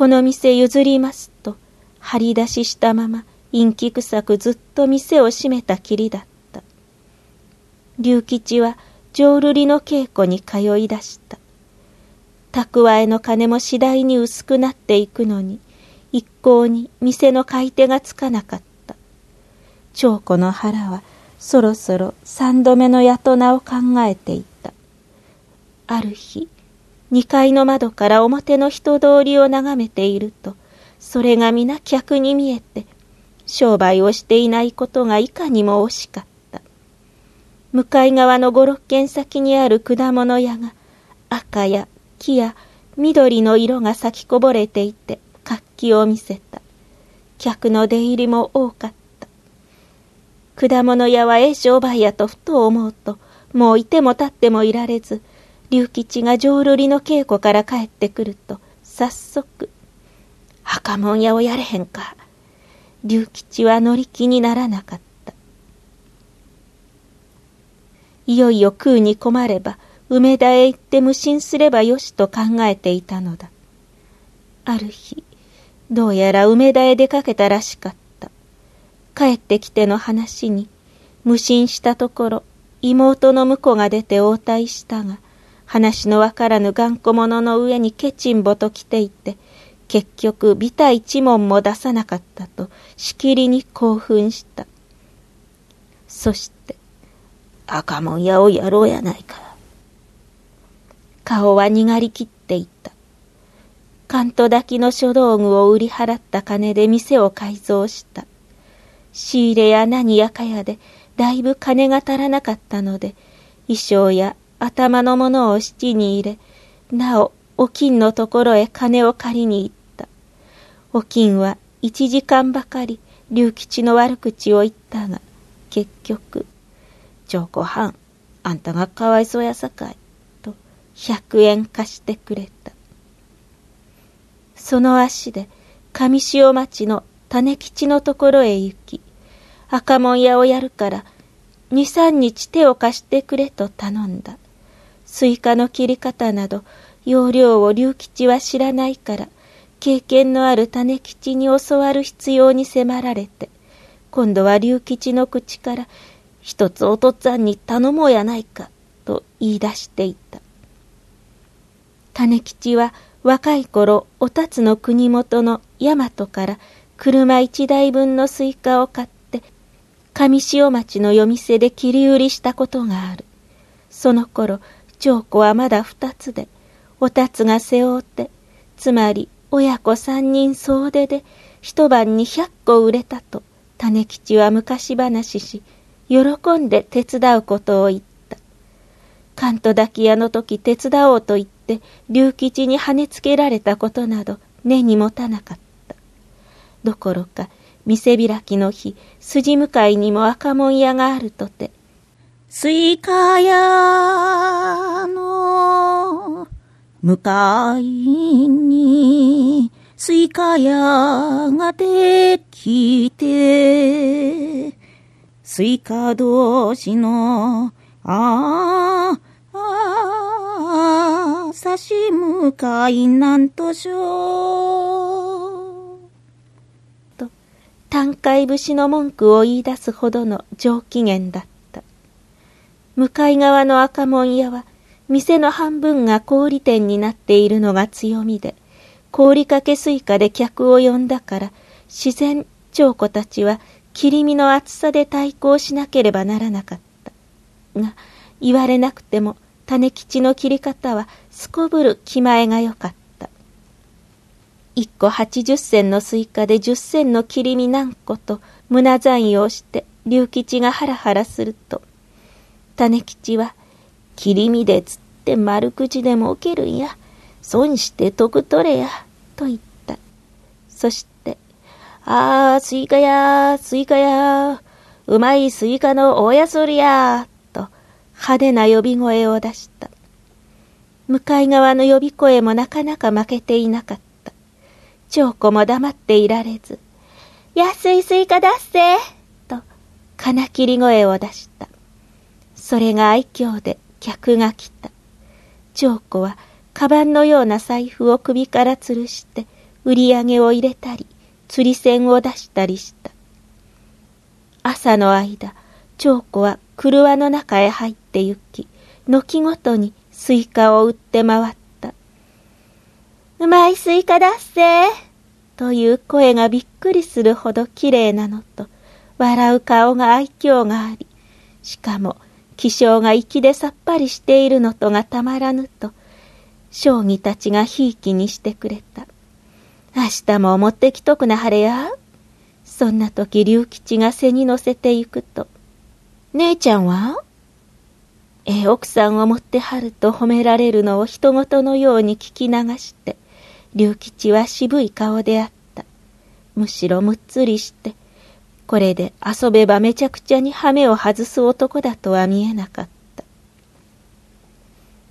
この店譲りますと、張り出ししたまま、陰気臭くずっと店を閉めたきりだった。龍吉は浄瑠璃の稽古に通い出した。蓄えの金も次第に薄くなっていくのに、一向に店の買い手がつかなかった。長子の腹はそろそろ三度目のやとなを考えていた。ある日、二階の窓から表の人通りを眺めていると、それが皆客に見えて、商売をしていないことがいかにも惜しかった。向かい側の五六軒先にある果物屋が、赤や木や緑の色が咲きこぼれていて活気を見せた。客の出入りも多かった。果物屋はええ商売やとふと思うと、もういても立ってもいられず、龍吉が浄瑠璃の稽古から帰ってくると、早速、墓門屋をやれへんか。龍吉は乗り気にならなかった。いよいよ食うに困れば、梅田へ行って無心すればよしと考えていたのだ。ある日、どうやら梅田へ出かけたらしかった。帰ってきての話に、無心したところ、妹の婿が出て応対したが、話のわからぬ頑固者の上にケチンボと来ていて、結局ビタ一文も出さなかったと、しきりに興奮した。そして、赤門屋をやろうやないか。顔はにがりきっていた。カント抱きの書道具を売り払った金で店を改造した。仕入れや何やかやでだいぶ金が足らなかったので、衣装や頭のものを七に入れ、なお、お金のところへ金を借りに行った。お金は一時間ばかり龍吉の悪口を言ったが、結局、長子藩、あんたがかわいそうやさかい。100円貸してくれた。その足で上塩町の種吉のところへ行き、果物屋をやるから二三日手を貸してくれと頼んだ。スイカの切り方など要領を柳吉は知らないから、経験のある種吉に教わる必要に迫られて、今度は柳吉の口から、一つお父っつぁんに頼もうやないか、と言い出していた。種吉は若い頃お辰の国元の大和から車一台分のスイカを買って上塩町の夜店で切り売りしたことがある。その頃蝶子はまだ二つでお辰が背負って、つまり親子三人総出で一晩に百個売れたと種吉は昔話し喜んで手伝うことを言った。関東煮屋の時手伝おうと言って柳吉に跳ねつけられたことなど根に持たなかった。どころか店開きの日筋向かいにも果物屋があるとてスイカ屋の向かいにスイカ屋ができてスイカ同士のああああ、差し向かいなんとしょう。と、淡海節の文句を言い出すほどの上機嫌だった。向かい側の果物屋は、店の半分が氷店になっているのが強みで、氷かけスイカで客を呼んだから、自然、蝶子たちは切り身の厚さで対抗しなければならなかった。が、言われなくても、種吉の切り方はすこぶる気前がよかった。一個八十銭のスイカで十銭の切り身何個と胸算用して柳吉がハラハラすると、種吉は、切り身で釣って丸口で儲けるんや。損して得取れや。と言った。そして、ああ、スイカや、スイカや、うまいスイカの大安売りや、と派手な呼び声を出した。向かい側の呼び声もなかなか負けていなかった。蝶子も黙っていられず、安いスイカだっせと、金切り声を出した。それが愛嬌で客が来た。蝶子は、カバンのような財布を首から吊るして、売り上げを入れたり、釣り銭を出したりした。朝の間、長子は廓の中へ入って行き、軒ごとにスイカを売って回った。うまいスイカだっせという声がびっくりするほどきれいなのと、笑う顔が愛嬌があり、しかも気性が粋でさっぱりしているのとがたまらぬと、将棋たちがひいきにしてくれた。明日も持ってきとくなはれや。そんな時龍吉が背に乗せて行くと、姉ちゃんは？ええ奥さんを持ってはると褒められるのを人事のように聞き流して、龍吉は渋い顔であった。むしろむっつりして、これで遊べばめちゃくちゃに羽目を外す男だとは見えなかった。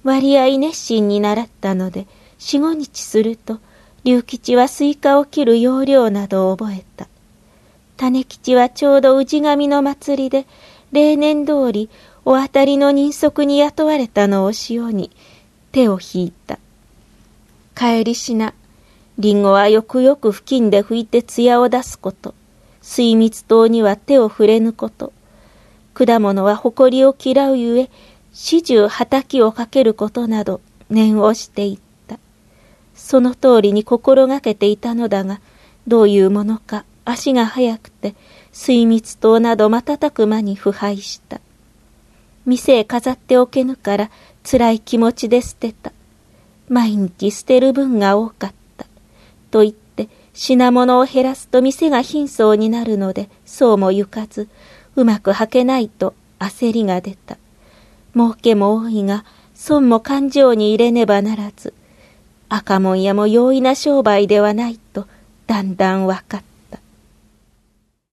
割合熱心に習ったので、四五日すると、柳吉はスイカを切る要領などを覚えた。種吉はちょうど氏神の祭りで、例年通りお当たりの人足に雇われたのを潮に手を引いた。帰りしな、リンゴはよくよく付近で拭いて艶を出すこと。水蜜糖には手を触れぬこと。果物は誇りを嫌うゆえ、始終畑をかけることなど念をしていった。その通りに心がけていたのだが、どういうものか足が速くて、水蜜糖など瞬く間に腐敗した。店へ飾っておけぬから辛い気持ちで捨てた。毎日捨てる分が多かった。と言って、品物を減らすと店が貧相になるので、そうも行かず、うまく履けないと焦りが出た。儲けも多いが、損も勘定に入れねばならず、赤門屋も容易な商売ではないと、だんだん分かった。